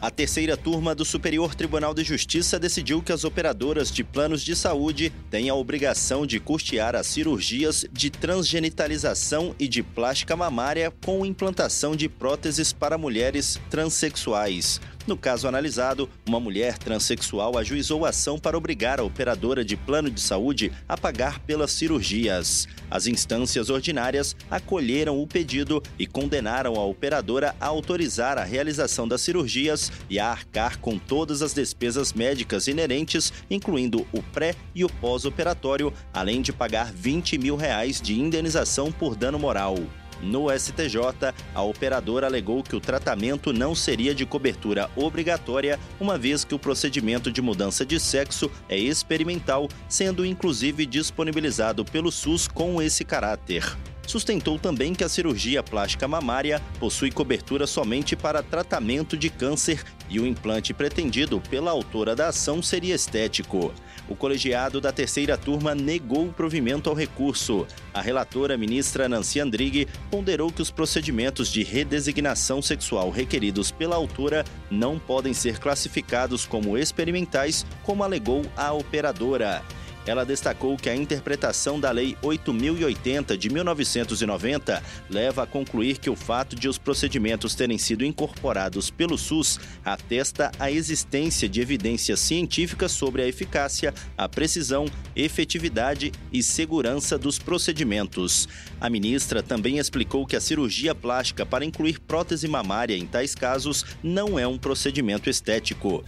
A terceira turma do Superior Tribunal de Justiça decidiu que as operadoras de planos de saúde têm a obrigação de custear as cirurgias de transgenitalização e de plástica mamária com implantação de próteses para mulheres transexuais. No caso analisado, uma mulher transexual ajuizou a ação para obrigar a operadora de plano de saúde a pagar pelas cirurgias. As instâncias ordinárias acolheram o pedido e condenaram a operadora a autorizar a realização das cirurgias e a arcar com todas as despesas médicas inerentes, incluindo o pré e o pós-operatório, além de pagar 20 mil reais de indenização por dano moral. No STJ, a operadora alegou que o tratamento não seria de cobertura obrigatória, uma vez que o procedimento de mudança de sexo é experimental, sendo inclusive disponibilizado pelo SUS com esse caráter sustentou também que a cirurgia plástica mamária possui cobertura somente para tratamento de câncer e o implante pretendido pela autora da ação seria estético. O colegiado da terceira turma negou o provimento ao recurso. A relatora ministra Nancy Andrighi ponderou que os procedimentos de redesignação sexual requeridos pela autora não podem ser classificados como experimentais, como alegou a operadora. Ela destacou que a interpretação da Lei 8080 de 1990 leva a concluir que o fato de os procedimentos terem sido incorporados pelo SUS atesta a existência de evidências científicas sobre a eficácia, a precisão, efetividade e segurança dos procedimentos. A ministra também explicou que a cirurgia plástica para incluir prótese mamária em tais casos não é um procedimento estético.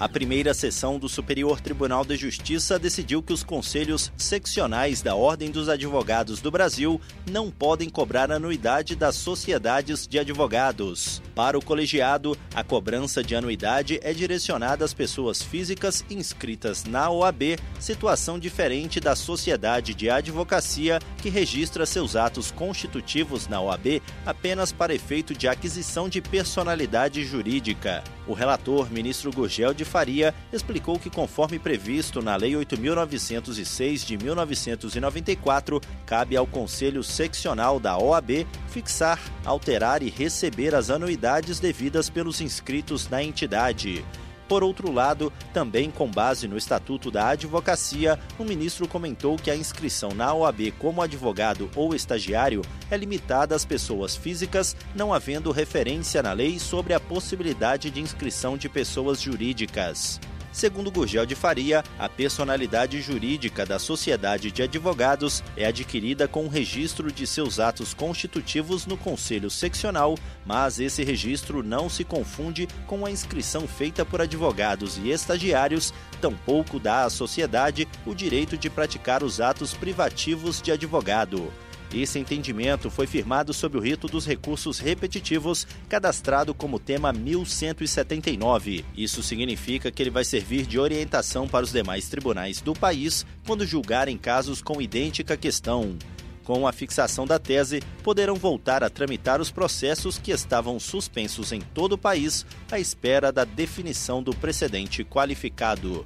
A primeira sessão do Superior Tribunal de Justiça decidiu que os conselhos seccionais da Ordem dos Advogados do Brasil não podem cobrar anuidade das sociedades de advogados. Para o colegiado, a cobrança de anuidade é direcionada às pessoas físicas inscritas na OAB, situação diferente da sociedade de advocacia que registra seus atos constitutivos na OAB apenas para efeito de aquisição de personalidade jurídica. O relator, ministro Gurgel de Faria, explicou que, conforme previsto na Lei 8.906 de 1994, cabe ao Conselho Seccional da OAB fixar, alterar e receber as anuidades devidas pelos inscritos na entidade. Por outro lado, também com base no Estatuto da Advocacia, o ministro comentou que a inscrição na OAB como advogado ou estagiário é limitada às pessoas físicas, não havendo referência na lei sobre a possibilidade de inscrição de pessoas jurídicas. Segundo Gurgel de Faria, a personalidade jurídica da Sociedade de Advogados é adquirida com o registro de seus atos constitutivos no Conselho Seccional, mas esse registro não se confunde com a inscrição feita por advogados e estagiários, tampouco dá à sociedade o direito de praticar os atos privativos de advogado. Esse entendimento foi firmado sob o rito dos recursos repetitivos, cadastrado como tema 1179. Isso significa que ele vai servir de orientação para os demais tribunais do país quando julgarem casos com idêntica questão. Com a fixação da tese, poderão voltar a tramitar os processos que estavam suspensos em todo o país à espera da definição do precedente qualificado.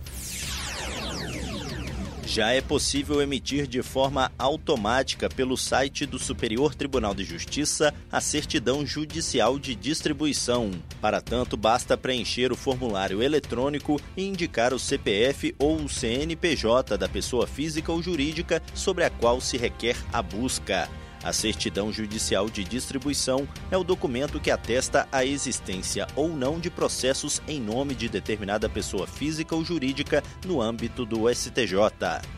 Já é possível emitir de forma automática pelo site do Superior Tribunal de Justiça a certidão judicial de distribuição. Para tanto, basta preencher o formulário eletrônico e indicar o CPF ou o CNPJ da pessoa física ou jurídica sobre a qual se requer a busca. A certidão judicial de distribuição é o documento que atesta a existência ou não de processos em nome de determinada pessoa física ou jurídica no âmbito do STJ.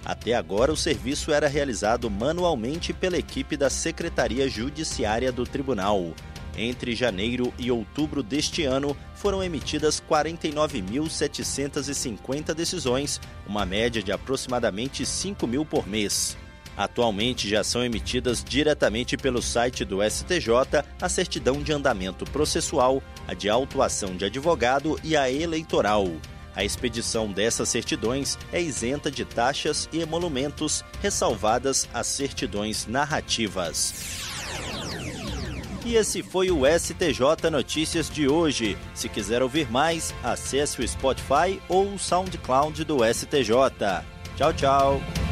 Até agora, o serviço era realizado manualmente pela equipe da Secretaria Judiciária do Tribunal. Entre janeiro e outubro deste ano, foram emitidas 49.750 decisões, uma média de aproximadamente 5 mil por mês. Atualmente já são emitidas diretamente pelo site do STJ a certidão de andamento processual, a de autuação de advogado e a eleitoral. A expedição dessas certidões é isenta de taxas e emolumentos, ressalvadas as certidões narrativas. E esse foi o STJ Notícias de hoje. Se quiser ouvir mais, acesse o Spotify ou o SoundCloud do STJ. Tchau, tchau.